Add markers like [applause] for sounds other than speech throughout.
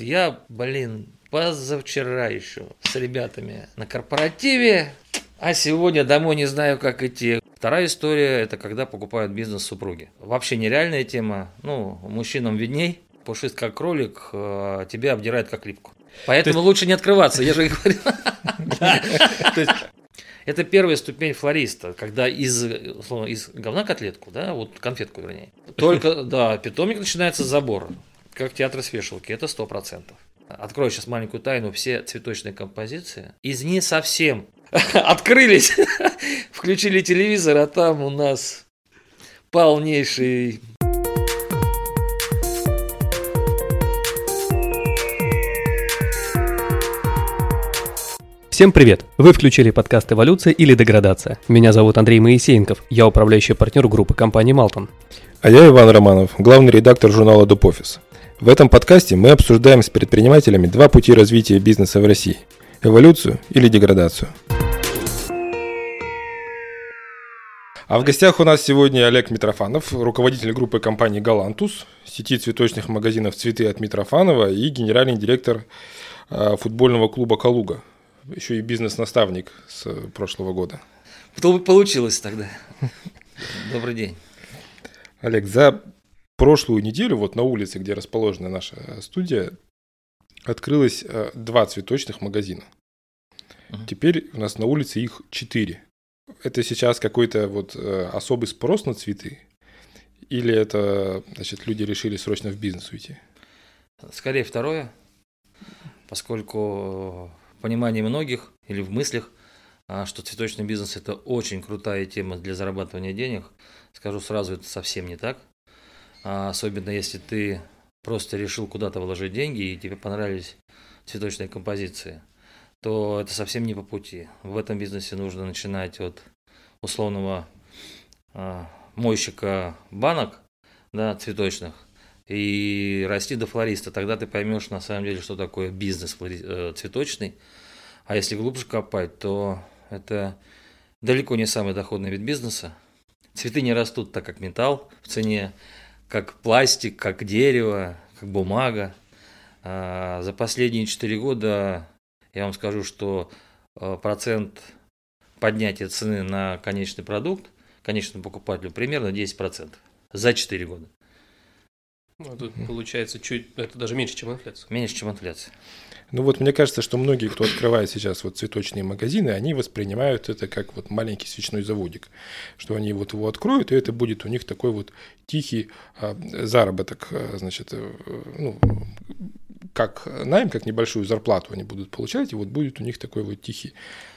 я, блин, позавчера еще с ребятами на корпоративе, а сегодня домой не знаю, как идти. Вторая история – это когда покупают бизнес супруги. Вообще нереальная тема. Ну, мужчинам видней, пушист как кролик, а тебя обдирает как липку. Поэтому есть... лучше не открываться, я же говорю. [laughs] Это первая ступень флориста, когда из, условно, из говна котлетку, да, вот конфетку вернее. Только, да, питомник начинается с забора, как театр с вешалки, это сто процентов. Открою сейчас маленькую тайну, все цветочные композиции из не совсем [laughs] открылись, [laughs] включили телевизор, а там у нас полнейший Всем привет! Вы включили подкаст «Эволюция или деградация». Меня зовут Андрей Моисеенков, я управляющий партнер группы компании «Малтон». А я Иван Романов, главный редактор журнала «Дупофис». В этом подкасте мы обсуждаем с предпринимателями два пути развития бизнеса в России – эволюцию или деградацию. А в гостях у нас сегодня Олег Митрофанов, руководитель группы компании «Галантус», сети цветочных магазинов «Цветы» от Митрофанова и генеральный директор а, футбольного клуба «Калуга», еще и бизнес-наставник с прошлого года. Получилось тогда. Добрый день. Олег, за прошлую неделю вот на улице, где расположена наша студия, открылось э, два цветочных магазина. uh Теперь у нас на улице их четыре. Это сейчас какой-то вот э, особый спрос на цветы? Или это, значит, люди решили срочно в бизнес уйти? Скорее второе, поскольку понимании многих или в мыслях, а, что цветочный бизнес это очень крутая тема для зарабатывания денег. Скажу сразу, это совсем не так. А, особенно если ты просто решил куда-то вложить деньги и тебе понравились цветочные композиции, то это совсем не по пути. В этом бизнесе нужно начинать от условного а, мойщика банок да, цветочных и расти до флориста. Тогда ты поймешь на самом деле, что такое бизнес э, цветочный. А если глубже копать, то это далеко не самый доходный вид бизнеса. Цветы не растут так, как металл в цене, как пластик, как дерево, как бумага. А за последние 4 года я вам скажу, что э, процент поднятия цены на конечный продукт конечному покупателю примерно 10% за 4 года. Ну, тут получается чуть, это даже меньше, чем инфляция. Меньше, чем инфляция. Ну вот мне кажется, что многие, кто открывает сейчас вот цветочные магазины, они воспринимают это как вот маленький свечной заводик, что они вот его откроют, и это будет у них такой вот тихий а, заработок, а, значит, э, ну, как найм, как небольшую зарплату они будут получать, и вот будет у них такой вот тихий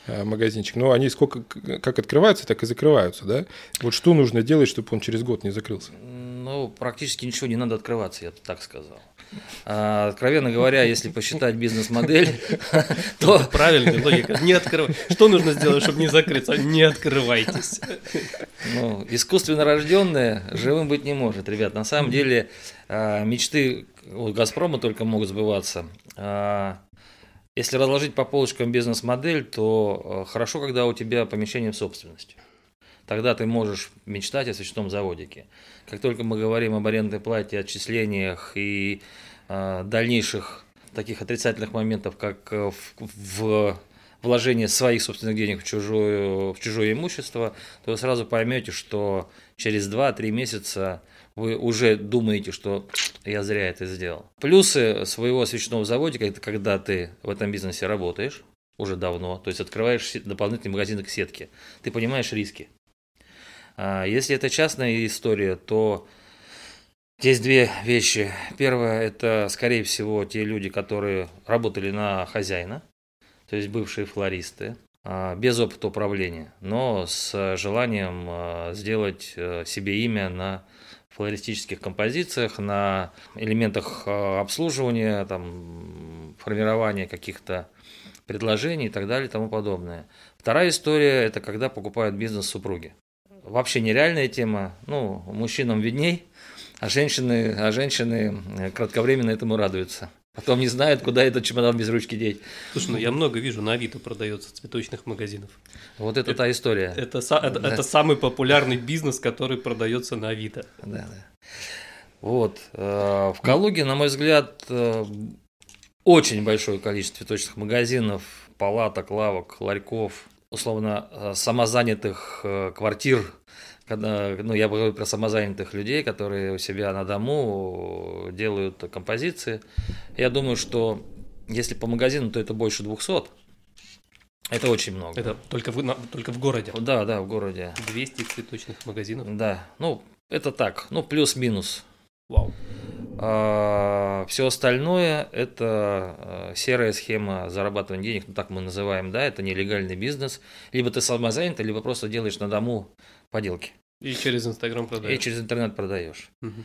а, магазинчик. Но они сколько, как открываются, так и закрываются, да? Вот что нужно делать, чтобы он через год не закрылся? Ну, практически ничего не надо открываться, я бы так сказал. А, откровенно говоря, если посчитать бизнес-модель, [laughs] то... Правильно, логика. Не открывай. Что нужно сделать, чтобы не закрыться? Не открывайтесь. Ну, искусственно рожденное живым быть не может, ребят. На самом деле а, мечты у «Газпрома» только могут сбываться. А, если разложить по полочкам бизнес-модель, то хорошо, когда у тебя помещение в собственности тогда ты можешь мечтать о свечном заводике. Как только мы говорим об арендной плате, отчислениях и э, дальнейших таких отрицательных моментов, как э, в, в вложение своих собственных денег в чужое, в чужое имущество, то вы сразу поймете, что через 2-3 месяца вы уже думаете, что я зря это сделал. Плюсы своего свечного заводика – это когда ты в этом бизнесе работаешь уже давно, то есть открываешь дополнительный магазин к сетке, ты понимаешь риски. А, если это частная история, то здесь две вещи. Первое – это, скорее всего, те люди, которые работали на хозяина, то есть бывшие флористы, а, без опыта управления, но с желанием а, сделать э, себе имя на флористических композициях, на элементах обслуживания, там, формирования каких-то предложений и так далее и тому подобное. Вторая история – это когда покупают бизнес супруги вообще нереальная тема. Ну, мужчинам видней, а женщины, а женщины э, кратковременно этому радуются. Потом не знают, куда этот чемодан без ручки деть. Слушай, ну я много вижу, на Авито продается цветочных магазинов. Вот это, это та история. Это, это, да. это самый популярный бизнес, который продается на Авито. Да, да. Вот. Э, в Калуге, на мой взгляд, э, очень большое количество цветочных магазинов, палаток, лавок, ларьков, условно э, самозанятых э, квартир, когда, ну, я говорю про самозанятых людей, которые у себя на дому делают композиции. Я думаю, что если по магазину, то это больше 200. Это очень много. Это только в, на, только в городе? Да, да, в городе. 200 цветочных магазинов? Да, ну, это так, ну, плюс-минус. Вау. А, все остальное – это а, серая схема зарабатывания денег, ну так мы называем, да, это нелегальный бизнес. Либо ты самозанятый, либо просто делаешь на дому поделки. И через Инстаграм продаешь. И через интернет продаешь. Угу.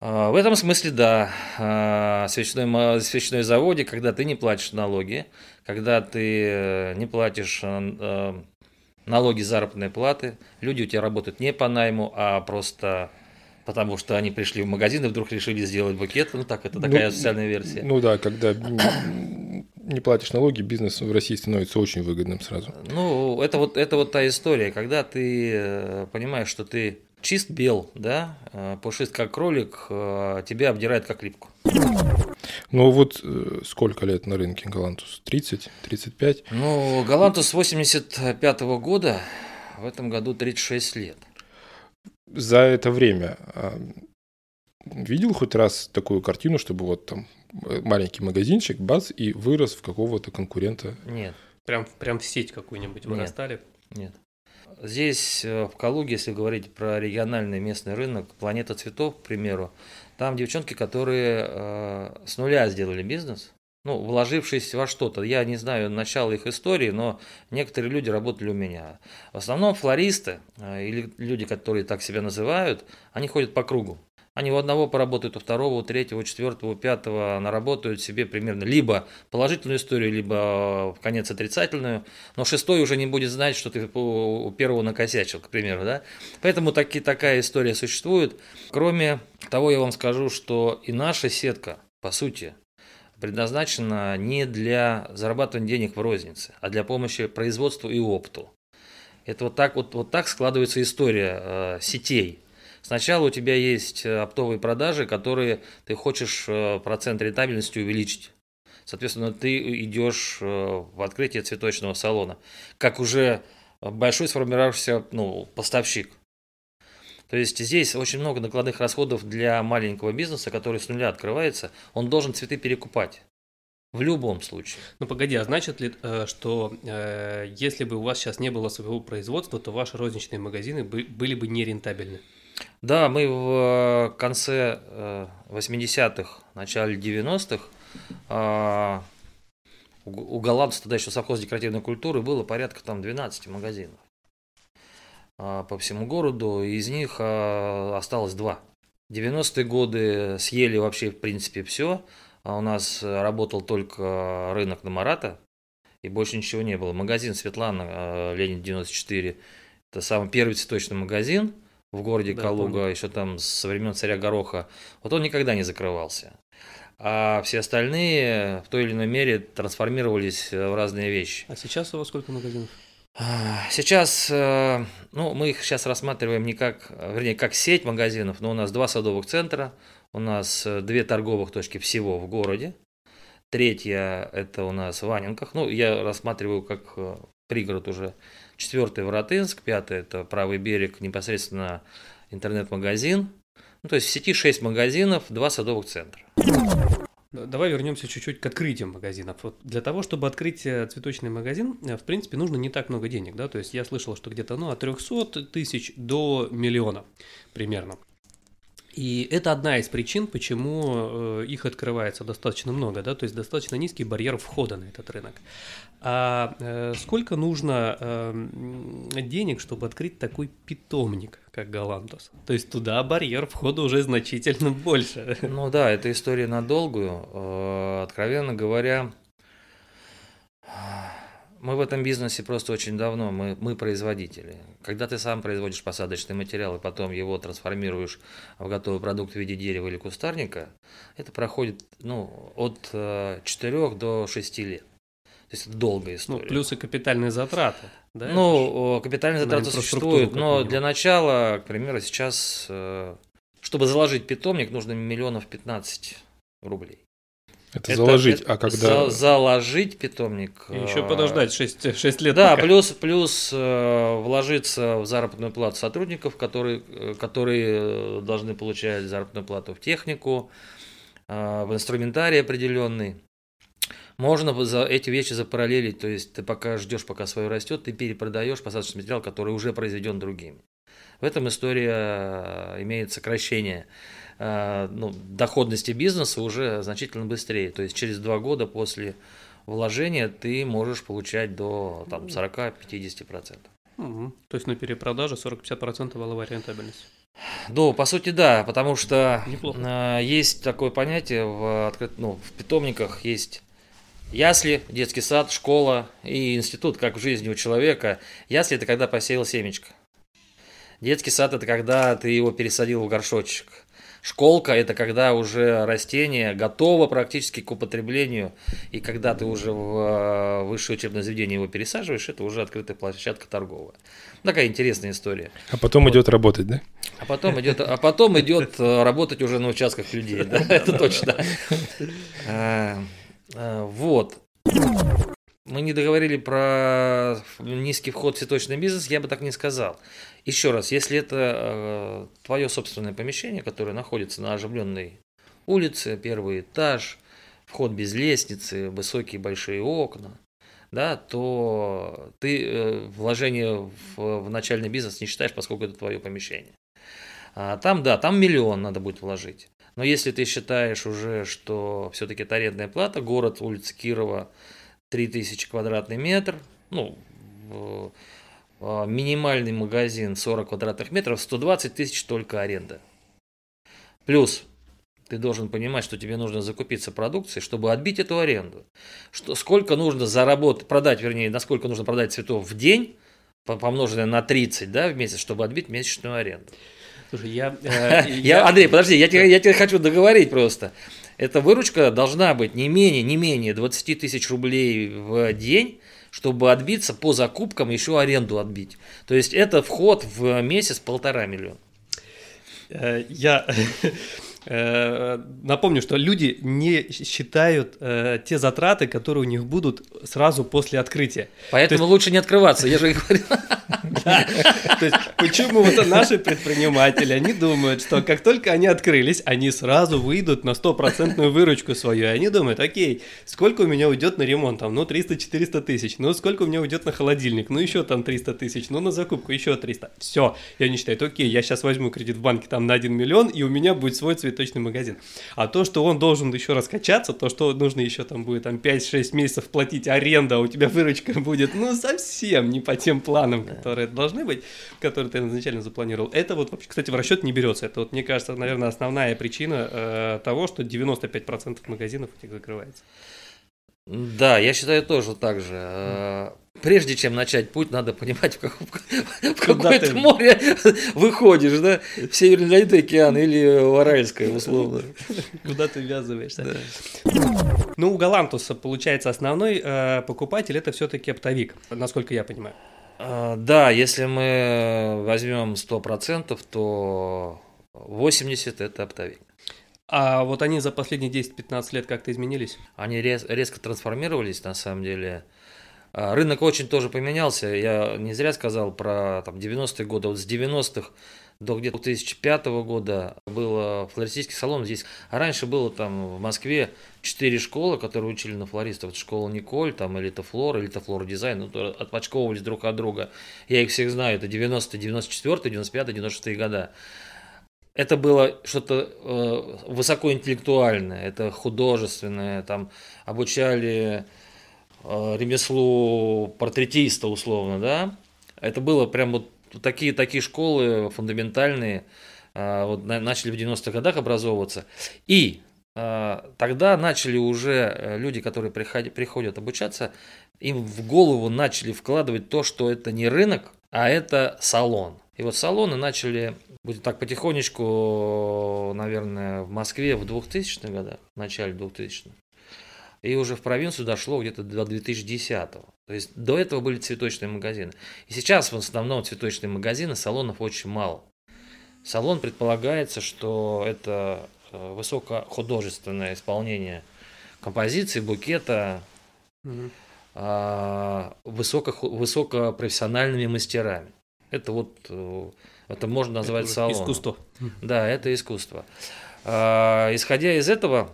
В этом смысле, да, а, свечной, свечной заводе, когда ты не платишь налоги, когда ты э, не платишь э, налоги заработной платы, люди у тебя работают не по найму, а просто потому что они пришли в магазин и вдруг решили сделать букет. Ну так, это такая ну, официальная версия. Ну да, когда не платишь налоги, бизнес в России становится очень выгодным сразу. Ну, это вот, это вот та история, когда ты э, понимаешь, что ты чист бел, да, э, пушист как кролик, э, тебя обдирает как липку. Ну вот сколько лет на рынке Галантус? 30, 35? Ну, Галантус 85 -го года, в этом году 36 лет за это время а, видел хоть раз такую картину, чтобы вот там э, маленький магазинчик, бац, и вырос в какого-то конкурента? Нет. Прям, прям в сеть какую-нибудь вырастали? Нет. Здесь, э, в Калуге, если говорить про региональный местный рынок, «Планета цветов», к примеру, там девчонки, которые э, с нуля сделали бизнес, ну, вложившись во что-то. Я не знаю начало их истории, но некоторые люди работали у меня. В основном флористы э, или люди, которые так себя называют, они ходят по кругу. Они у одного поработают, у второго, у третьего, у четвертого, у пятого наработают себе примерно либо положительную историю, либо в конец отрицательную, но шестой уже не будет знать, что ты у первого накосячил, к примеру. Да? Поэтому таки, такая история существует. Кроме того, я вам скажу, что и наша сетка, по сути, предназначена не для зарабатывания денег в рознице, а для помощи производству и опту. Это вот так, вот, вот так складывается история э, сетей. Сначала у тебя есть э, оптовые продажи, которые ты хочешь э, процент рентабельности увеличить. Соответственно, ты идешь э, в открытие цветочного салона, как уже большой сформировавшийся ну, поставщик. То есть здесь очень много накладных расходов для маленького бизнеса, который с нуля открывается. Он должен цветы перекупать. В любом случае. Ну погоди, а значит ли, э, что э, если бы у вас сейчас не было своего производства, то ваши розничные магазины были бы нерентабельны? Да, мы в э, конце 80-х, начале 90-х у голландцев тогда еще совхоз декоративной культуры было порядка там 12 магазинов. А, по всему городу, из них а, осталось два. 90-е годы съели вообще в принципе все. А у нас работал только рынок на Марата, и больше ничего не было. Магазин Светлана, Ленин 94, это самый первый цветочный магазин в городе да, Калуга, помню. еще там со времен царя Гороха. Вот он никогда не закрывался. А все остальные в той или иной мере трансформировались в разные вещи. А сейчас у вас сколько магазинов? Сейчас, э, ну, мы их сейчас рассматриваем не как, вернее, как сеть магазинов, но у нас два садовых центра, у нас э, две торговых точки всего в городе. Третья – это у нас в Ваненках. Ну, я рассматриваю как э, пригород уже. Четвертый – Воротынск. Пятый – это правый берег, непосредственно интернет-магазин. Ну, то есть в сети шесть магазинов, два садовых центра. Давай вернемся чуть-чуть к открытию магазинов. Вот для того, чтобы открыть э, цветочный магазин, э, в принципе, нужно не так много денег, да, то есть я слышал, что где-то, ну, от 300 тысяч до миллиона примерно. И это одна из причин, почему э, их открывается достаточно много, да, то есть достаточно низкий барьер входа на этот рынок. А э, сколько нужно э, денег, чтобы открыть такой питомник, как Галантус? То есть туда барьер входа уже значительно больше. Ну да, это история надолгую. Откровенно говоря, мы в этом бизнесе просто очень давно, мы, мы производители. Когда ты сам производишь посадочный материал и потом его трансформируешь в готовый продукт в виде дерева или кустарника, это проходит ну, от 4 э, до 6 лет. То есть это долгая ну, история. Ну, плюс и капитальные затраты. Да, ну, капитальные затраты существуют, но для начала, к примеру, сейчас, э, чтобы заложить питомник, нужно миллионов 15 рублей. Это, заложить, а когда... за- заложить питомник. И еще э, подождать 6, 6 лет. Да, пока. плюс, плюс э, вложиться в заработную плату сотрудников, которые, э, которые э, должны получать заработную плату в технику, э, в инструментарий определенный. Можно за эти вещи запараллелить, то есть ты пока ждешь, пока свое растет, ты перепродаешь посадочный материал, который уже произведен другими. В этом история имеет сокращение ну, доходности бизнеса уже значительно быстрее. То есть через два года после вложения ты можешь получать до там, 40-50%. Мгм. То есть на перепродаже 40-50% валовая рентабельность. Ну, по сути, да, потому что Неплохо. э, есть такое понятие в, открыт- ну, в питомниках есть ясли, детский сад, школа и институт, как в жизни у человека. Ясли – это когда посеял семечко. Детский сад – это когда ты его пересадил в горшочек. Школка – это когда уже растение готово практически к употреблению, и когда ты уже в э, высшее учебное заведение его пересаживаешь, это уже открытая площадка торговая. Такая интересная история. А потом идет работать, да? А потом идет, а потом идет э, работать уже на участках людей, да, [laughs] это точно. А, Вот. Мы не договорили про низкий вход в цветочный бизнес, я бы так не сказал. Еще раз, если это твое собственное помещение, которое находится на оживленной улице, первый этаж, вход без лестницы, высокие большие окна, да, то ты э, вложение в, в начальный бизнес не считаешь, поскольку это твое помещение. А там, да, там миллион надо будет вложить. Но если ты считаешь уже, что все-таки это арендная плата, город, улица Кирова, 3000 квадратный метр, ну, минимальный магазин 40 квадратных метров, 120 тысяч только аренда. Плюс ты должен понимать, что тебе нужно закупиться продукцией, чтобы отбить эту аренду. Что, сколько нужно заработать, продать, вернее, насколько нужно продать цветов в день, по- помноженное на 30 да, в месяц, чтобы отбить месячную аренду. Слушай, я... э, [laughs] Я, Андрей, подожди, я тебе, я тебе хочу договорить просто. Эта выручка должна быть не менее, не менее 20 тысяч рублей в день, чтобы отбиться по закупкам, еще аренду отбить. То есть это вход в месяц полтора миллиона. Э, Я [laughs] напомню, что люди не считают э, те затраты, которые у них будут сразу после открытия. Поэтому лучше не открываться, я же и говорю. [laughs] Да. То есть почему вот наши предприниматели, они думают, что как только они открылись, они сразу выйдут на стопроцентную выручку свою. И они думают, окей, сколько у меня уйдет на ремонт? Там, ну, 300-400 тысяч. Ну, сколько у меня уйдет на холодильник? Ну, еще там 300 тысяч. Ну, на закупку еще 300. Все. И они считают, окей, я сейчас возьму кредит в банке там на 1 миллион, и у меня будет свой цветочный магазин. А то, что он должен еще раскачаться, то, что нужно еще там будет там 5-6 месяцев платить аренда, а у тебя [laughs] выручка будет, ну, совсем не по тем планам, которые должны быть, которые ты изначально запланировал. Это вот, вообще, кстати, в расчет не берется. Это вот, мне кажется, наверное, основная причина э, того, что 95% магазинов у них закрывается. Да, я считаю тоже так же. Э, Прежде чем начать путь, надо понимать, в, каком- в какое ты- море [laughs] выходишь, да? В Северный Ледовитый океан или в Аральское, условно. Куда ты ввязываешься? Ну, у Галантуса, получается, основной э, покупатель это все-таки оптовик, насколько я понимаю. А, Да, если мы возьмем 100%, то 80% это оптовик. А вот они за последние 10-15 лет как-то изменились? Они рез- резко трансформировались, на самом деле. А, Рынок очень тоже поменялся. Я не зря сказал про там, 90-е годы. Вот с 90-х до где-то 2005 года было флористический салон здесь. А раньше было там в Москве четыре школы, которые учили на флористов. Школа Николь, там Элита Флор, Элита Флор Дизайн. Ну, отпочковывались друг от друга. Я их всех знаю. Это 90 94 95 96 года. Это было что-то э, высокоинтеллектуальное, это художественное, там обучали э, ремеслу портретиста условно, да. Это было прям вот такие, такие школы фундаментальные, э, вот на- начали в 90-х годах образовываться. И э, тогда начали уже э, люди, которые приходи- приходят обучаться, им в голову начали вкладывать то, что это не рынок, а это салон. И вот салоны начали, будет так потихонечку, наверное, в Москве в 2000-х годах, в начале 2000-х. И уже в провинцию дошло где-то до 2010-го. То есть до этого были цветочные магазины. И сейчас в основном цветочные магазины, салонов очень мало. Салон предполагается, что это э, высокохудожественное исполнение композиции, букета Мгм. а, высоко, высокопрофессиональными мастерами. Это вот, э, это можно назвать Это салоном. Искусство. Да, это искусство. А, Исходя из этого,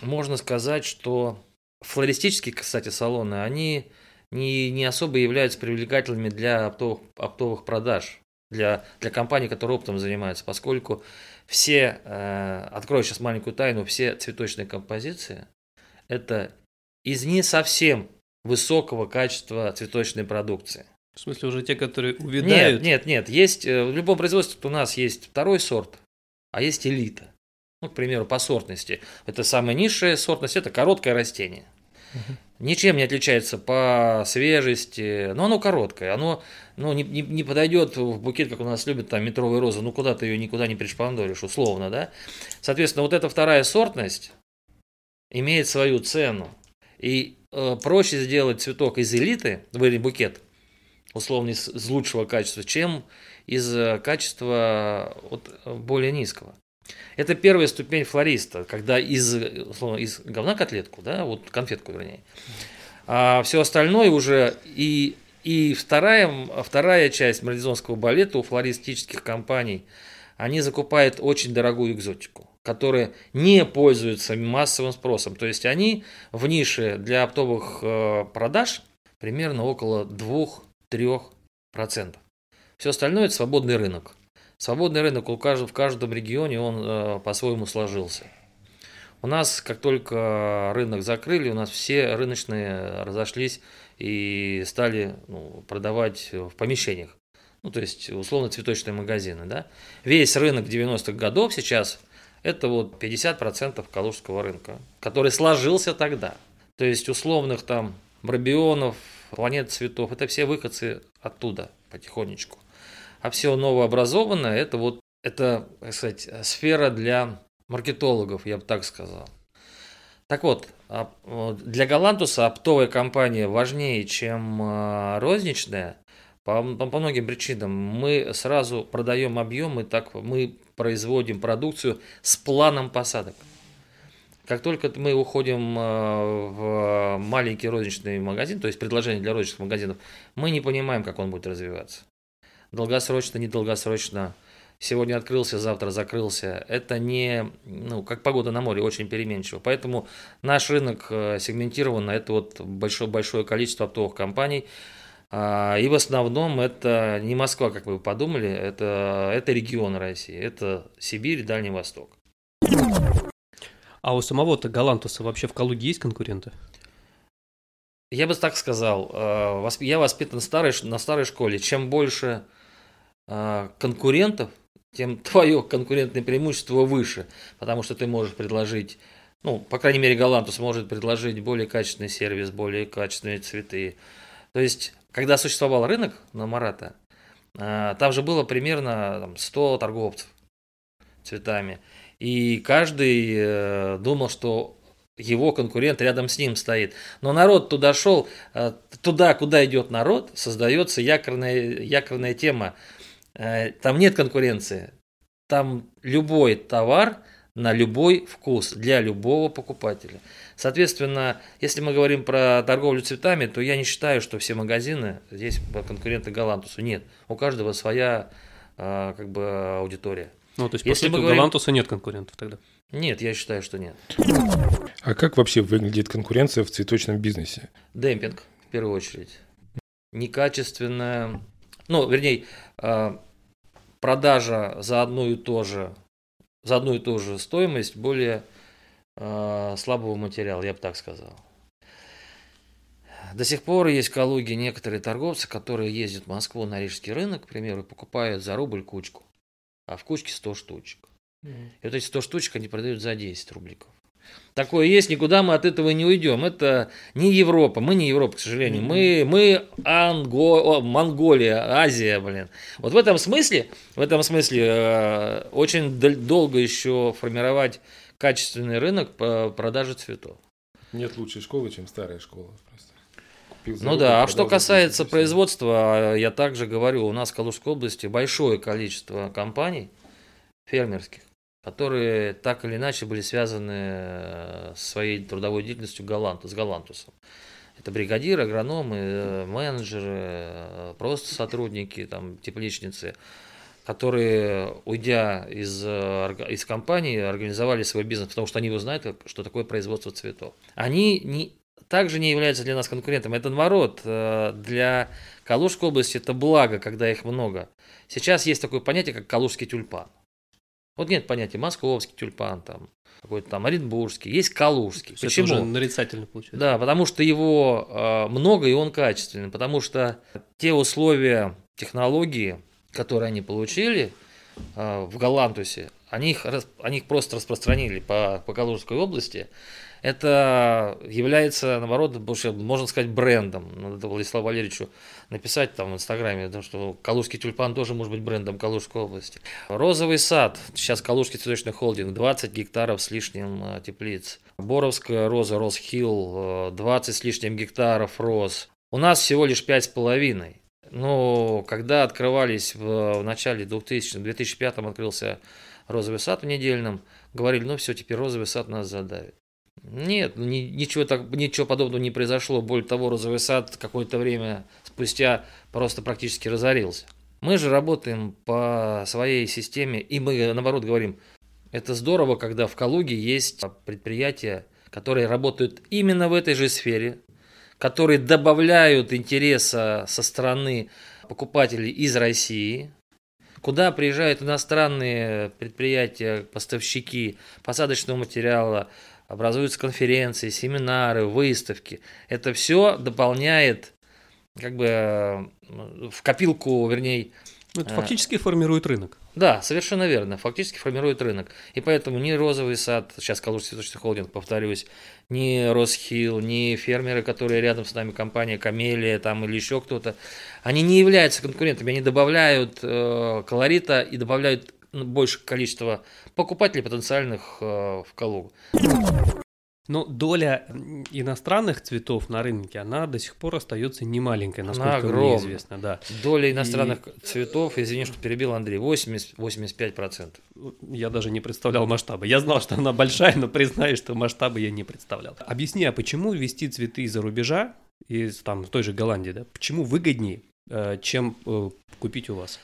можно сказать, что флористические, кстати, салоны, они не, не особо являются привлекательными для оптовых, оптовых продаж, для, для компаний, которые оптом занимаются, поскольку все, э, открою сейчас маленькую тайну, все цветочные композиции – это из не совсем высокого качества цветочной продукции. В смысле, уже те, которые Нет, увядают. нет, нет. Есть э, в любом производстве у нас есть второй сорт, а есть элита. Ну, к примеру, по сортности. Это самая низшая сортность, это короткое растение. Ничем не отличается по свежести, но оно короткое, оно ну, не, не, не подойдет в букет, как у нас любят, там, метровые розы, ну, куда ты ее никуда не пришпандоришь, условно, да. Соответственно, вот эта вторая сортность имеет свою цену. И э, проще сделать цветок из элиты, или букет, условно из, лучшего качества, чем из э, качества вот, э, более низкого. Это первая ступень флориста, когда из, э, условно, из говна котлетку, да, вот конфетку вернее. А все остальное уже и, и вторая, вторая часть марлезонского балета у флористических компаний, они закупают очень дорогую экзотику, которая не пользуется массовым спросом. То есть они в нише для оптовых э, продаж примерно около 2-3%. Все остальное это свободный рынок. Свободный рынок у каждого, в каждом регионе он э, по-своему сложился. У нас, как только рынок закрыли, у нас все рыночные разошлись и стали ну, продавать в помещениях. Ну, то есть, условно, цветочные магазины. Да? Весь рынок 90-х годов сейчас это вот 50% калужского рынка, который сложился тогда. То есть, условных там Брабионов, Планет Цветов, это все выходцы оттуда потихонечку. А все новообразованное, это вот, это, так сказать, сфера для маркетологов, я бы так сказал. Так вот, а, для Галантуса оптовая компания важнее, чем а, розничная, по, по, по многим причинам. Мы сразу продаем объемы, так мы производим продукцию с планом посадок. Как только мы уходим а, в маленький розничный магазин, то есть предложение для розничных магазинов, мы не понимаем, как он будет развиваться. Долгосрочно, недолгосрочно. Сегодня открылся, завтра закрылся. Это не, ну, как погода на море, очень переменчиво. Поэтому наш рынок э, сегментирован это вот большое, большое количество оптовых компаний. А, И в основном это не Москва, как вы подумали, это, это регион России, это Сибирь, Дальний Восток. А у самого-то Галантуса вообще в Калуге есть конкуренты? Я бы так сказал, э, я воспитан старой, на старой школе. Чем больше э, конкурентов, тем [laughs] твое конкурентное преимущество выше, потому что ты можешь предложить, ну, по крайней мере, Галантус может предложить более качественный сервис, более качественные цветы. То есть, когда существовал рынок на Марата, э, там же было примерно там, 100 торговцев цветами. И каждый э, думал, что его конкурент рядом с ним стоит. Но народ туда шел, э, туда, куда идет народ, создается якорная, якорная тема. Э, Там нет конкуренции. Там любой товар на любой вкус для любого покупателя. Соответственно, если мы говорим про торговлю цветами, то я не считаю, что все магазины здесь конкуренты Галантусу. Нет, у каждого своя как бы аудитория. Ну, то есть, по Если сути, мы у говорим- Галантуса нет конкурентов тогда. Нет, я считаю, что нет. А как вообще выглядит конкуренция в цветочном бизнесе? Демпинг, в первую очередь. Некачественная, ну, вернее, э, продажа за одну и то же, за одну и ту же стоимость более э, слабого материала, я бы так сказал. До сих пор есть в Калуге некоторые торговцы, которые ездят в Москву на Рижский рынок, к примеру, и покупают за рубль кучку, а в кучке 100 штучек. И вот эти 100 штучек они продают за 10 рубликов. Такое есть, никуда мы от этого не уйдем. Это не Европа, мы не Европа, к сожалению. Мы, мы Анго, о, Монголия, Азия, блин. Вот в этом смысле, в этом смысле э, очень дол- долго еще формировать качественный рынок по продаже цветов. Нет лучшей школы, чем старая школа. Просто. Купил Ну да, а что касается 10, производства, я также говорю, у нас в Калужской области большое количество компаний фермерских, которые так или иначе были связаны э, с своей трудовой деятельностью Галанту, с Галантусом. Это бригадиры, агрономы, э, менеджеры, э, просто сотрудники, там, тепличницы, которые, уйдя из, из компании, организовали свой бизнес, потому что они его знают, что такое производство цветов. Они не, также не являются для нас конкурентом. Это наоборот, для Калужской области это благо, когда их много. Сейчас есть такое понятие, как калужский тюльпан. Вот нет понятия московский тюльпан, там, какой-то там оренбургский, есть калужский. Все Почему? Это уже нарицательно получается. Да, потому что его э, много и он качественный, потому что те условия, технологии, которые они получили э, в Галантусе, они их, они их просто распространили по, по Калужской области, это является, наоборот, можно сказать, брендом. Надо Владиславу Валерьевичу написать там в Инстаграме, что Калужский тюльпан тоже может быть брендом Калужской области. Розовый сад, сейчас Калужский цветочный холдинг, 20 гектаров с лишним э, теплиц. Боровская роза, Росхилл, 20 э, с лишним гектаров роз. У нас всего лишь 5,5. Но когда открывались в, в начале 2000 в 2005 открылся розовый сад в недельном, говорили, ну все, теперь розовый сад нас задавит. Нет, ни, ничего, так, ничего подобного не произошло. Более того, розовый сад какое-то время спустя просто практически разорился. Мы же работаем по своей системе, и мы, наоборот, говорим, это здорово, когда в Калуге есть предприятия, которые работают именно в этой же сфере, которые добавляют интереса со стороны покупателей из России, куда приезжают иностранные предприятия, поставщики посадочного материала, образуются конференции, семинары, выставки. Это все дополняет как бы э, в копилку, вернее... Ну, это э, фактически формирует рынок. Да, совершенно верно. Фактически формирует рынок. И поэтому ни розовый сад, сейчас Калужский цветочный холдинг, повторюсь, ни Росхилл, ни фермеры, которые рядом с нами, компания Камелия там, или еще кто-то, они не являются конкурентами, они добавляют э, колорита и добавляют больше количество покупателей потенциальных э, в Калугу. Но доля иностранных цветов на рынке, она до сих пор остается немаленькой, насколько она мне известно. Да. Доля иностранных и... цветов, извини, что перебил Андрей, 80-85%. Я даже не представлял масштабы. Я знал, что она большая, но признаюсь, что масштабы я не представлял. Объясни, а почему ввести цветы из-за рубежа, из там, той же Голландии, да, почему выгоднее, э, чем э, купить у вас?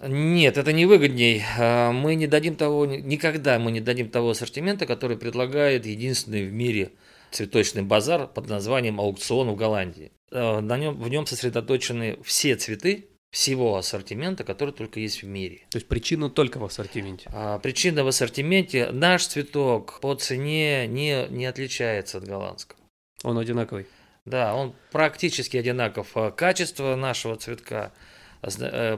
Нет, это не выгодней. А, мы не дадим того, никогда мы не дадим того ассортимента, который предлагает единственный в мире цветочный базар под названием аукцион в Голландии. А, на нем, в нем сосредоточены все цветы всего ассортимента, который только есть в мире. То есть причина только в ассортименте? А, причина в ассортименте. Наш цветок по цене не, не отличается от голландского. Он одинаковый? Да, он практически одинаков. Качество нашего цветка –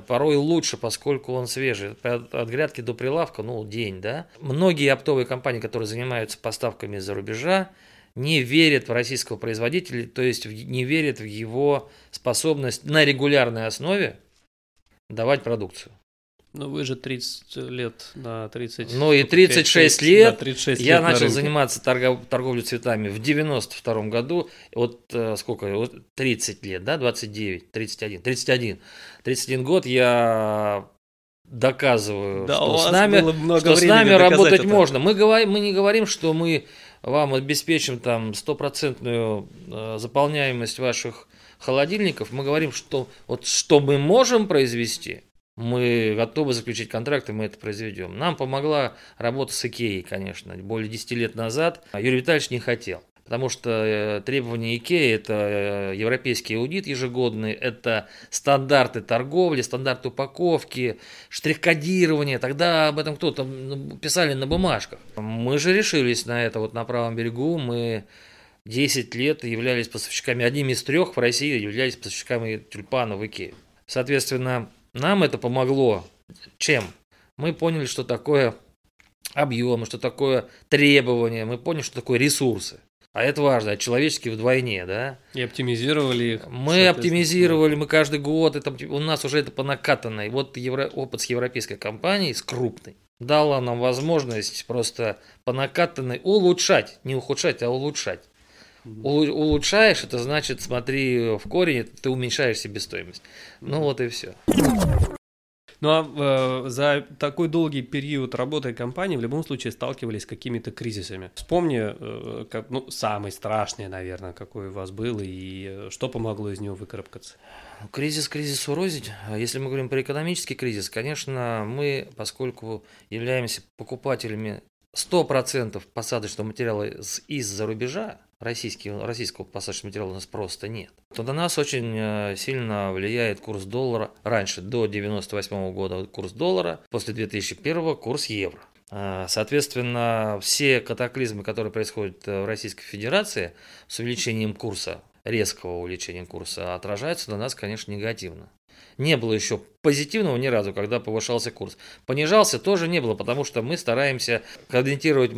порой лучше, поскольку он свежий. От грядки до прилавка, ну, день, да. Многие оптовые компании, которые занимаются поставками из-за рубежа, не верят в российского производителя, то есть не верят в его способность на регулярной основе давать продукцию. Ну, вы же 30 лет на 30... Ну, и 36 лет, 36 я лет начал заниматься торгов, торговлей цветами в 92 году. Вот э, сколько? Вот 30 лет, да? 29, 31, 31. 31 год я доказываю, да, что с нами, что с нами работать это. можно. Мы, говорим, мы не говорим, что мы вам обеспечим там стопроцентную э, заполняемость ваших холодильников. Мы говорим, что вот что мы можем произвести – мы готовы заключить контракт, и мы это произведем. Нам помогла работа с Икеей, конечно, более 10 лет назад. Юрий Витальевич не хотел. Потому что э, требования ИКЕА – это э, европейский аудит ежегодный, это стандарты торговли, стандарты упаковки, штрих-кодирование. Тогда об этом кто-то писали на бумажках. Мы же решились на это вот на правом берегу. Мы 10 лет являлись поставщиками, одним из трех в России являлись поставщиками тюльпана в ИКЕА. Соответственно, нам это помогло. Чем? Мы поняли, что такое объемы, что такое требования, мы поняли, что такое ресурсы. А это важно, а человеческие вдвойне, да? И оптимизировали их. Мы оптимизировали, мы каждый год, это, у нас уже это по накатанной. Вот евро, опыт с европейской компанией, с крупной, дала нам возможность просто по накатанной улучшать, не ухудшать, а улучшать. Улучшаешь, это значит, смотри в корень, ты уменьшаешь себестоимость. Ну вот и все. Ну а э, за такой долгий период работы компании в любом случае сталкивались с какими-то кризисами. Вспомни, э, как, ну, самый страшный, наверное, какой у вас был, и э, что помогло из него выкарабкаться? Кризис кризису рознь. Если мы говорим про экономический кризис, конечно, мы, поскольку являемся покупателями 100% посадочного материала из-за рубежа, российского, российского посадочного материала у нас просто нет, то на нас очень э, сильно влияет курс доллара. Раньше, до 98 года, курс доллара, после 2001 курс евро. Э, соответственно, все катаклизмы, которые происходят в Российской Федерации с увеличением курса, резкого увеличения курса, отражаются на нас, конечно, негативно. Не было еще позитивного ни разу, когда повышался курс. Понижался тоже не было, потому что мы стараемся конвертировать,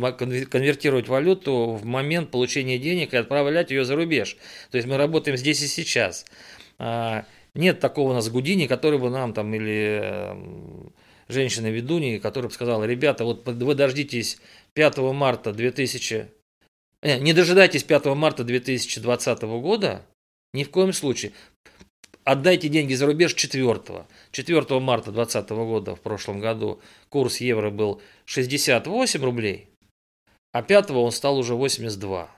конвертировать валюту в момент получения денег и отправлять ее за рубеж. То есть мы работаем здесь и сейчас. А, нет такого у нас Гудини, который бы нам там или эм, женщина ведуньи, которая бы сказала, ребята, вот вы дождитесь 5 марта 2000... Не дожидайтесь 5 марта 2020 года, ни в коем случае отдайте деньги за рубеж 4. 4 марта 2020 года в прошлом году курс евро был 68 рублей, а 5 он стал уже 82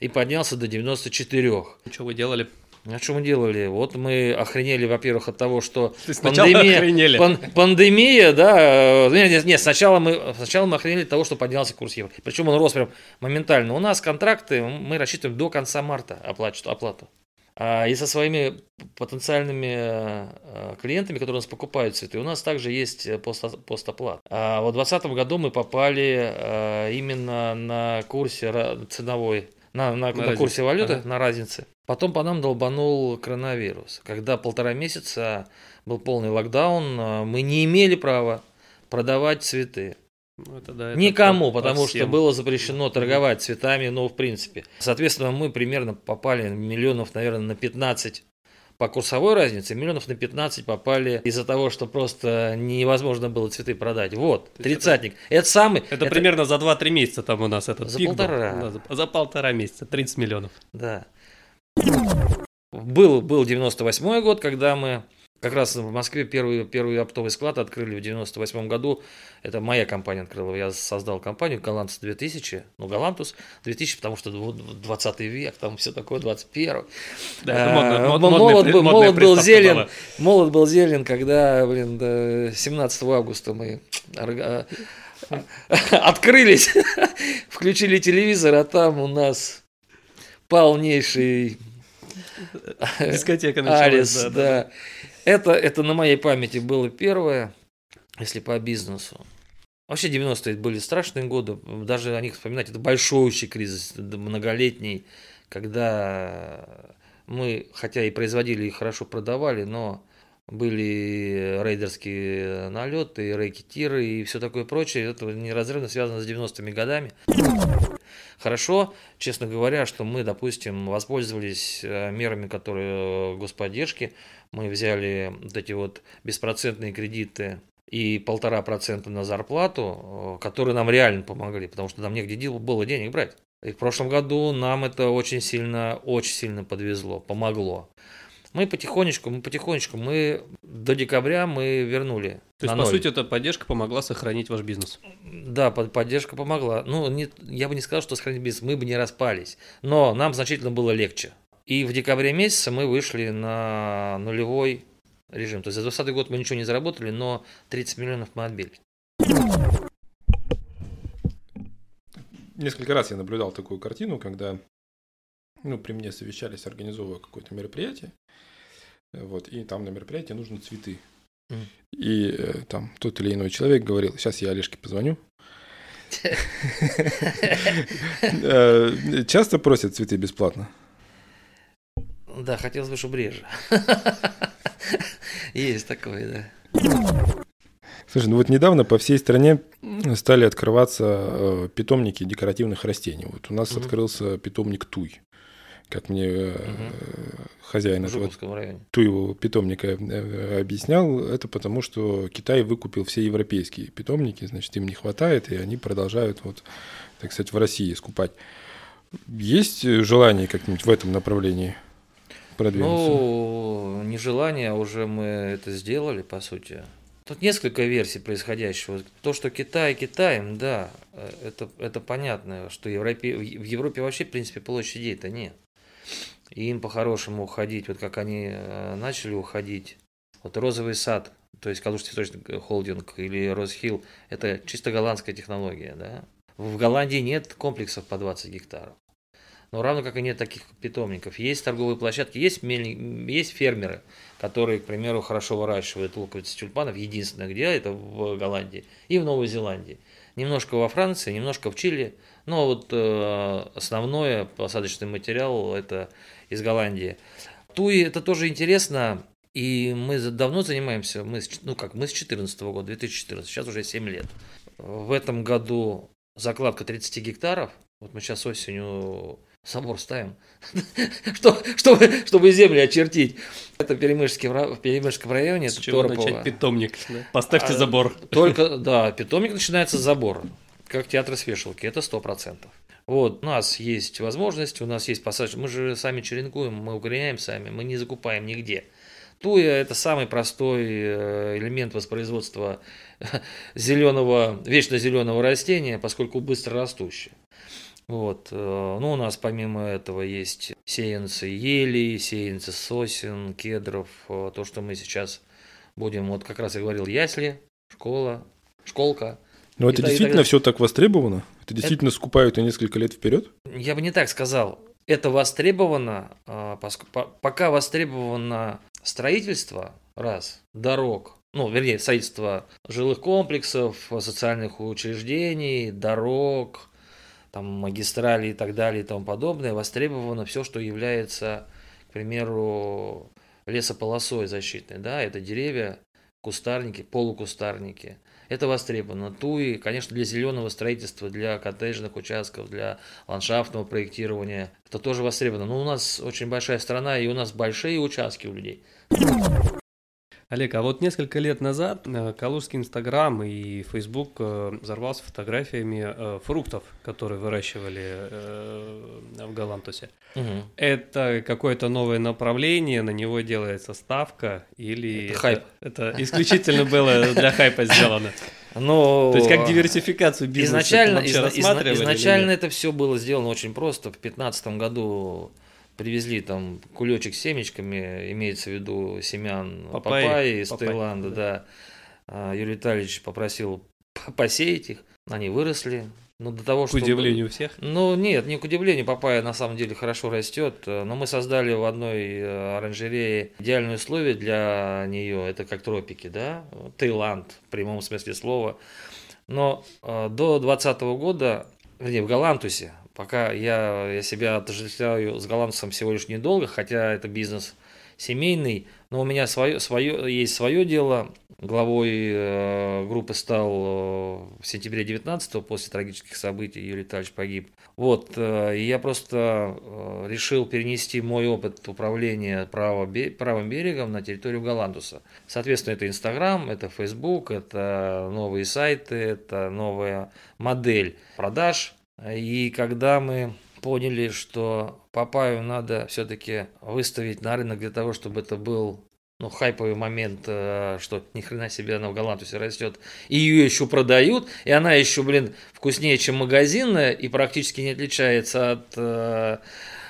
и поднялся до 94. Что вы делали? А что мы делали? Вот мы охренели, во-первых, от того, что пандемия, пан, пандемия, да, нет, нет, нет, сначала мы, сначала мы охренели от того, что поднялся курс евро. Причем он рос прям моментально. У нас контракты, мы рассчитываем до конца марта оплату. оплату. А, и со своими потенциальными а, клиентами, которые у нас покупают цветы, у нас также есть э, постоплат. А в 2020 году мы попали а, именно на курсе ценовой, на, на, на, на курсе валюты, ага. на разнице. Потом по нам долбанул коронавирус. Когда полтора месяца был полный локдаун, мы не имели права продавать цветы. Ну, это, да, это Никому, по, потому по что было запрещено торговать цветами, ну, в принципе. Соответственно, мы примерно попали миллионов, наверное, на 15 по курсовой разнице, миллионов на 15 попали из-за того, что просто невозможно было цветы продать. Вот, тридцатник. Это, это самый... Это, это примерно за 2-3 месяца там у нас этот за полтора. Был. Да, за, за полтора месяца, 30 миллионов. Да. Был, был 98 год, когда мы как раз в Москве первый, первый оптовый склад открыли в 98 году. Это моя компания открыла. Я создал компанию Галантус 2000. Ну, Галантус 2000, потому что 20 век, там все такое, 21. Да, а, модный, молод, был, молод был зелен. Была. Молод был зелен, когда, блин, до 17 августа мы а, открылись, [laughs] включили телевизор, а там у нас полнейший Дискотека началась. Арис, да. да. Это, это на моей памяти было первое, если по бизнесу. Вообще 90-е были страшные годы, даже о них вспоминать, это большой кризис, многолетний, когда мы, хотя и производили и хорошо продавали, но были рейдерские налеты, рэкетиры и все такое прочее. Это неразрывно связано с 90-ми годами. Хорошо, честно говоря, что мы, допустим, воспользовались э, мерами, которые э, господдержки. Мы взяли вот эти вот беспроцентные кредиты и полтора процента на зарплату, э, которые нам реально помогли, потому что нам негде было денег брать. И в прошлом году нам это очень сильно, очень сильно подвезло, помогло. Мы потихонечку, мы потихонечку, мы до декабря мы вернули. То есть, по сути, эта поддержка помогла сохранить ваш бизнес? Да, поддержка помогла. Ну, не, я бы не сказал, что сохранить бизнес, мы бы не распались. Но нам значительно было легче. И в декабре месяце мы вышли на нулевой режим. То есть за 2020 год мы ничего не заработали, но 30 миллионов мы отбили. Несколько раз я наблюдал такую картину, когда ну, при мне совещались, организовывая какое-то мероприятие. Вот, и там на мероприятии нужны цветы. Mm. И э, там тот или иной человек говорил, сейчас я Олежке позвоню. [laughs] Э, часто просят цветы бесплатно? Да, хотелось бы, чтобы реже. [laughs] Есть такое, да. Слушай, ну вот недавно по всей стране стали открываться э, питомники декоративных растений. Вот у нас угу. открылся питомник Туй как мне угу. хозяин этого Туевого питомника э, объяснял, это потому, что Китай выкупил все европейские питомники, значит, им не хватает, и они продолжают, вот, так сказать, в России скупать. Есть желание как-нибудь в этом направлении продвинуться? Ну, не желание, а уже мы это сделали, по сути. Тут несколько версий происходящего. То, что Китай Китаем, да, э, это, это понятно, что Европе, в Европе вообще, в принципе, площадей-то нет. И им по-хорошему уходить, вот как они э, начали уходить. Вот розовый сад, то есть Калужский цветочный холдинг или Росхилл, это чисто голландская технология, да. В Голландии нет комплексов по 20 гектаров. Но равно как и нет таких питомников. Есть торговые площадки, есть, мельни, есть фермеры, которые, к примеру, хорошо выращивают луковицы тюльпанов. Единственное, где это в Голландии и в Новой Зеландии. Немножко во Франции, немножко в Чили. Но вот э, основное посадочный материал это из Голландии. Туи это тоже интересно. И мы давно занимаемся, мы, ну как, мы с 2014 года, 2014, сейчас уже 7 лет. В этом году закладка 30 гектаров. Вот мы сейчас осенью Собор ставим, [laughs] что, чтобы, чтобы земли очертить. Это Перемышский, в Перемышском районе. С чего Торопово. начать питомник? Поставьте а, забор. Только, да, питомник начинается с забора, как театр с вешалки, это сто процентов. Вот, у нас есть возможность, у нас есть пассаж, мы же сами черенкуем, мы укореняем сами, мы не закупаем нигде. Туя – это самый простой э, элемент воспроизводства [laughs] зеленого, вечно зеленого растения, поскольку быстро растущее. Вот. Э, ну, у нас помимо этого есть сеянцы ели, сеянцы сосен, кедров, э, то, что мы сейчас будем, вот как раз я говорил, ясли, школа, школка. Но это и действительно так... все так востребовано? Это действительно это... скупают и несколько лет вперед? Я бы не так сказал. Это востребовано, а, пока востребовано строительство, раз, дорог, ну, вернее, строительство жилых комплексов, социальных учреждений, дорог, там, магистрали и так далее и тому подобное, востребовано все, что является, к примеру, лесополосой защитной, да, это деревья, кустарники, полукустарники. Это востребовано. Туи, конечно, для зеленого строительства, для коттеджных участков, для ландшафтного проектирования. Это тоже востребовано. Но у нас очень большая страна, и у нас большие участки у людей. Олег, а вот несколько лет назад э, Калужский Инстаграм и Фейсбук э, взорвался фотографиями э, фруктов, которые выращивали в Галантусе. Угу. Это какое-то новое направление, на него делается ставка или это, это хайп? Это исключительно было для хайпа сделано. Но То есть как диверсификацию бизнеса изначально, изна, изначально это все было сделано очень просто. В 2015 году привезли там кулечек с семечками, имеется в виду семян папайи, папайи из папайи, Таиланда, да. да. А, Юрий Витальевич попросил посеять их, они выросли. Но до того, к чтобы... удивлению всех? Ну, нет, не к удивлению, папайя на самом деле хорошо растет, но мы создали в одной э, оранжерее идеальные условия для нее, это как тропики, да, Таиланд в прямом смысле слова. Но э, до 2020 года, вернее, в Галантусе, Пока я, я себя отождествляю с голландцем всего лишь недолго, хотя это бизнес семейный, но у меня свое, свое, есть свое дело. Главой э, группы стал э, в сентябре 19 после трагических событий, Юрий Витальевич погиб. Вот, э, я просто э, решил перенести мой опыт управления право, правым берегом на территорию Голландуса. Соответственно, это Инстаграм, это Фейсбук, это новые сайты, это новая модель продаж, и когда мы поняли, что папаю надо все-таки выставить на рынок для того, чтобы это был ну, хайповый момент, э, что ни хрена себе она в Галантусе растет, и ее еще продают, и она еще, блин, вкуснее, чем магазинная, и практически не отличается от э,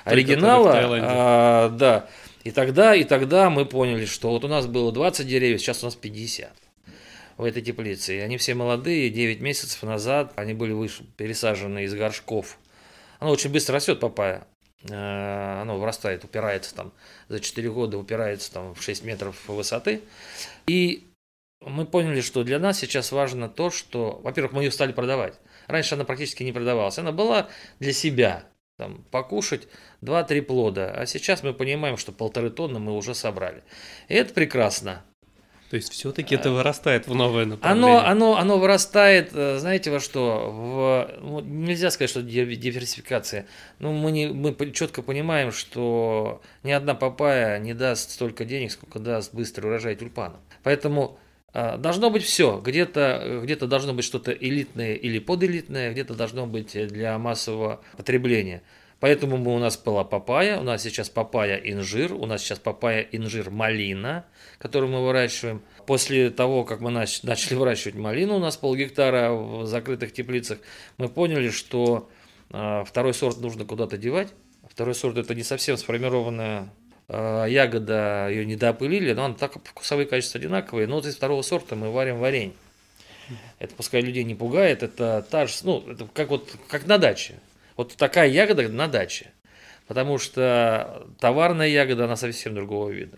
оригинала. А, да. И тогда, и тогда мы поняли, что вот у нас было 20 деревьев, сейчас у нас 50 в этой теплице. И они все молодые, 9 месяцев назад они были выше, пересажены из горшков. Оно очень быстро растет, папайя. Э, оно вырастает, упирается там за 4 года, упирается там в 6 метров высоты. И мы поняли, что для нас сейчас важно то, что, во-первых, мы ее стали продавать. Раньше она практически не продавалась. Она была для себя, там, покушать 2-3 плода. А сейчас мы понимаем, что полторы тонны мы уже собрали. И это прекрасно. То есть все-таки это вырастает в новое направление. Оно, оно, оно вырастает, э, знаете, во что? В, ну, нельзя сказать, что диверсификация. Но ну, мы, не, мы четко понимаем, что ни одна папая не даст столько денег, сколько даст быстрый урожай тюльпанов. Поэтому э, Должно быть все. Где-то где должно быть что-то элитное или поделитное, где-то должно быть для массового потребления. Поэтому мы, у нас была папайя, у нас сейчас папайя инжир, у нас сейчас папайя инжир малина, которую мы выращиваем. После того, как мы начали выращивать малину, у нас пол гектара в закрытых теплицах, мы поняли, что а, второй сорт нужно куда-то девать. Второй сорт это не совсем сформированная а, ягода, ее не допылили, но она так вкусовые качества одинаковые. Но вот из второго сорта мы варим варенье. Это пускай людей не пугает, это та же, ну, это как вот как на даче. Вот такая ягода на даче. Потому что товарная ягода, она совсем другого вида.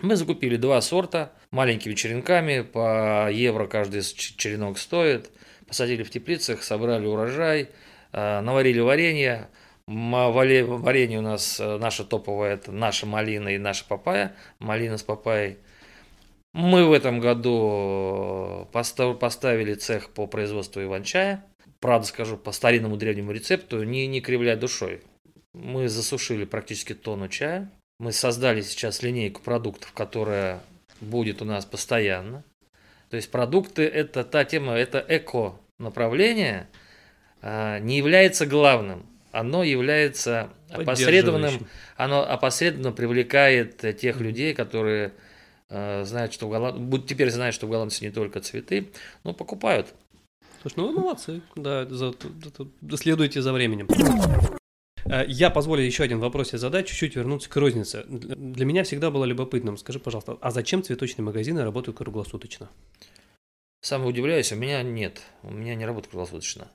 Мы закупили два сорта маленькими черенками, по евро каждый черенок стоит. Посадили в теплицах, собрали урожай, э, наварили варенье. Варенье у нас, э, наша топовая, это наша малина и наша папайя. Малина с папайей. Мы в этом году поставили цех по производству иван-чая. Правда скажу, по старинному древнему рецепту, не, не кривляя душой. Мы засушили практически тонну чая. Мы создали сейчас линейку продуктов, которая будет у нас постоянно. То есть продукты – это та тема, это эко-направление, а, не является главным. Оно является опосредованным, оно опосредованно привлекает тех людей, которые а, знают, что в Голландии, теперь знают, что в Голландии не только цветы, но покупают. Слушай, ну вы молодцы, да, за, за, следуйте за временем. Э, я позволю еще один вопрос себе задать, чуть-чуть вернуться к рознице. Для меня всегда было любопытным. Скажи, пожалуйста, а зачем цветочные магазины работают круглосуточно? Сам удивляюсь, у меня нет, у меня не работает круглосуточно.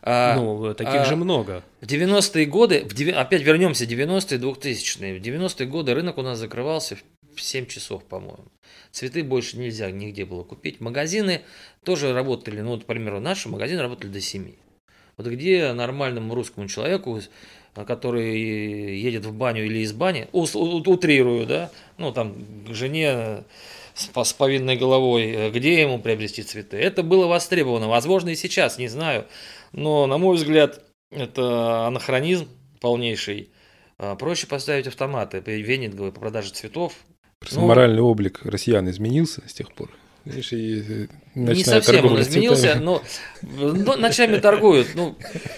А, ну, таких а, же много. В 90-е годы, в, опять вернемся, 90-е, 2000-е. В 90-е годы рынок у нас закрывался 7 часов, по-моему. Цветы больше нельзя нигде было купить. Магазины тоже работали, ну, вот, к примеру, наши магазины работали до 7. Вот где нормальному русскому человеку который едет в баню или из бани, утрирую, да, ну там к жене с, с повинной головой, э, где ему приобрести цветы. Это было востребовано, возможно и сейчас, не знаю, но на мой взгляд это анахронизм полнейший. А, проще поставить автоматы венинговые по продаже цветов. Просто ну, моральный облик россиян изменился с тех пор. Видишь, и не совсем он изменился, но, но ночами торгуют. Ну,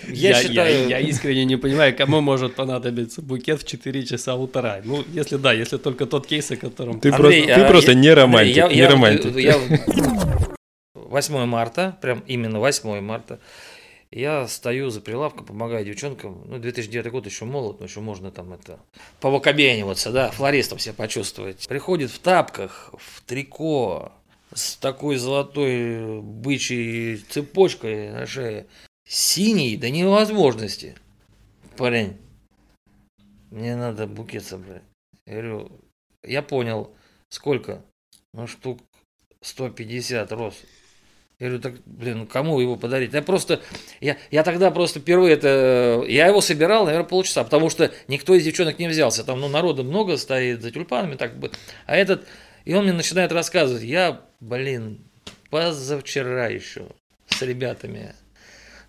я, я считаю... Я, я искренне не понимаю, кому может понадобиться букет в 4 часа утра. Ну, если да, если только тот кейс, о котором... Ты, Андрей, просто, ты а, просто я, не романтик, Андрей, я, не я, романтик. Я, 8 марта, прям именно 8 марта, я стою за прилавком, помогаю девчонкам. Ну, 2009 год еще молод, но еще можно там это повокобениваться, да, флористом себя почувствовать. Приходит в тапках, в трико, с такой золотой бычьей цепочкой на шее, синий до невозможности. Парень, мне надо букет собрать. Я говорю, я понял, сколько? Ну, штук 150 роз. Я говорю, так, блин, кому его подарить? Я просто, я, я тогда просто впервые это, я его собирал, наверное, полчаса, потому что никто из девчонок не взялся. Там, ну, народа много стоит за тюльпанами, так бы. А этот, и он мне начинает рассказывать, я, блин, позавчера еще с ребятами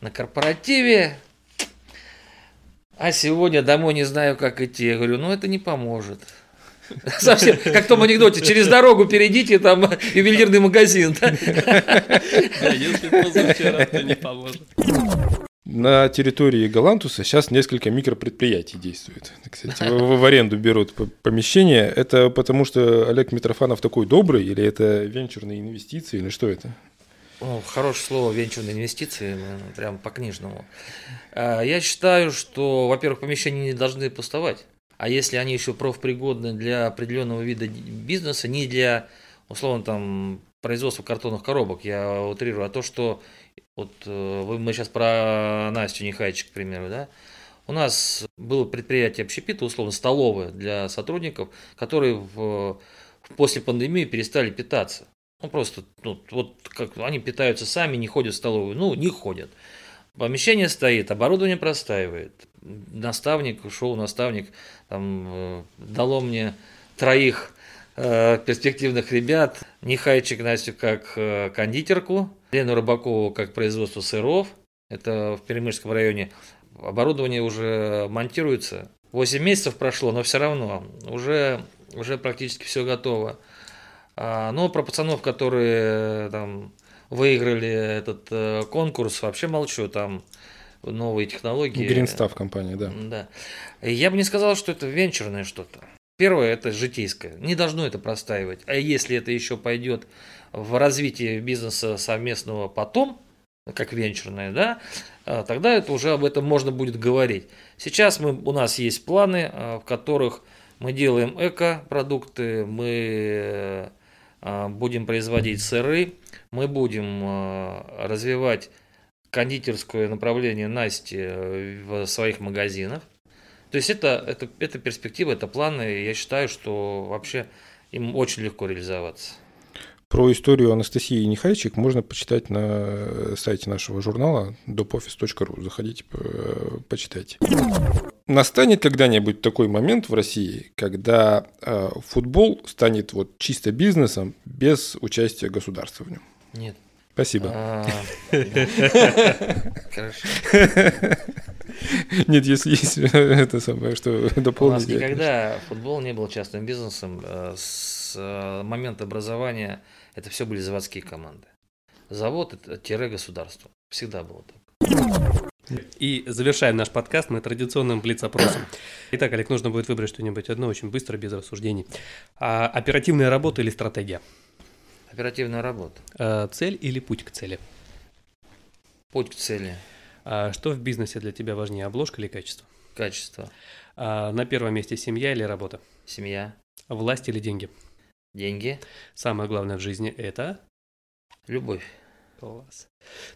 на корпоративе, а сегодня домой не знаю, как идти. Я говорю, ну это не поможет. [laughs] Совсем, как в том анекдоте, через дорогу перейдите, там ювелирный магазин. Да, если позавчера, то не поможет. На территории Галантуса сейчас несколько микропредприятий действует. Кстати, в, в аренду берут помещение. Это потому, что Олег Митрофанов такой добрый, или это венчурные инвестиции, или что это? О, хорошее слово венчурные инвестиции, прям по книжному. А, я считаю, что, во-первых, помещения не должны пустовать. А если они еще профпригодны для определенного вида бизнеса, не для, условно, там, производства картонных коробок, я утрирую, а то, что вот э, мы сейчас про Настю Нехайчик, к примеру, да? У нас было предприятие общепита, условно, столовое для сотрудников, которые в, после пандемии перестали питаться. Ну, просто, ну, вот как они питаются сами, не ходят в столовую. Ну, не ходят. Помещение стоит, оборудование простаивает. Наставник, ушел наставник, там, э, дало мне троих э, перспективных ребят. Нехайчик Настю как э, кондитерку, Лену Рыбакову как производство сыров, это в Перемышском районе. Оборудование уже монтируется. 8 месяцев прошло, но все равно уже, уже практически все готово. А, но про пацанов, которые там выиграли этот конкурс, вообще молчу. Там новые технологии. Гринстав компания, да. Да. Я бы не сказал, что это венчурное что-то. Первое – это житейское. Не должно это простаивать. А если это еще пойдет в развитие бизнеса совместного потом, как венчурное, да, а, тогда это уже об этом можно будет говорить. Сейчас мы, у нас есть планы, а, в которых мы делаем эко-продукты, мы а, будем производить сыры, мы будем развивать кондитерское направление Насти э, в своих магазинах. То есть это, это, это перспектива, это планы, я считаю, что вообще им очень легко реализоваться. Про историю Анастасии Нехайчик можно почитать на сайте нашего журнала dopoffice.ru. Заходите, почитайте. Настанет когда-нибудь такой момент в России, когда э, футбол станет вот чисто бизнесом без участия государства в нем? Нет. Спасибо. А, [laughs] Хорошо. Нет, если есть это самое, что У нас дополнить. никогда футбол не был частным бизнесом. Э, С э, момента образования это все были заводские команды. Завод это тире государство. Всегда было так. И завершаем наш подкаст мы традиционным блиц-опросом. Итак, Олег, нужно будет выбрать что-нибудь одно очень быстро, без рассуждений. А, оперативная работа или стратегия? Оперативная работа. А, цель или путь к цели? Путь к цели. А, что в бизнесе для тебя важнее, обложка или качество? Качество. А, на первом месте семья или работа? Семья. Власть или деньги? Деньги. Самое главное в жизни это... Любовь. Класс.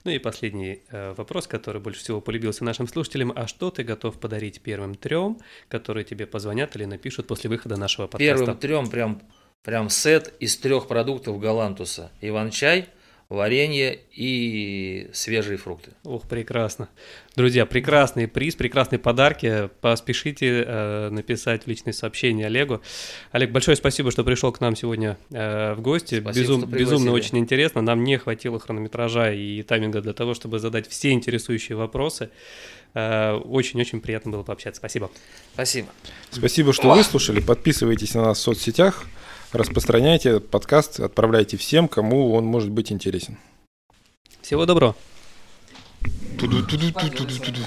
Ну и последний э, вопрос, который больше всего полюбился нашим слушателям. А что ты готов подарить первым трем, которые тебе позвонят или напишут после выхода нашего подкаста? Первым трем прям, прям сет из трех продуктов Галантуса. Иван-чай, варенье и свежие фрукты. Ух, прекрасно. Друзья, прекрасный приз, прекрасные подарки. Поспешите э, написать в личные сообщения Олегу. Олег, большое спасибо, что пришел к нам сегодня э, в гости. Спасибо, Безум- безумно очень интересно. Нам не хватило хронометража и тайминга для того, чтобы задать все интересующие вопросы. Э, Очень-очень приятно было пообщаться. Спасибо. Спасибо. Спасибо, что выслушали. Подписывайтесь на нас в соцсетях, распространяйте этот подкаст, отправляйте всем, кому он может быть интересен. Всего доброго. Туду-туду-туду-туду-туду.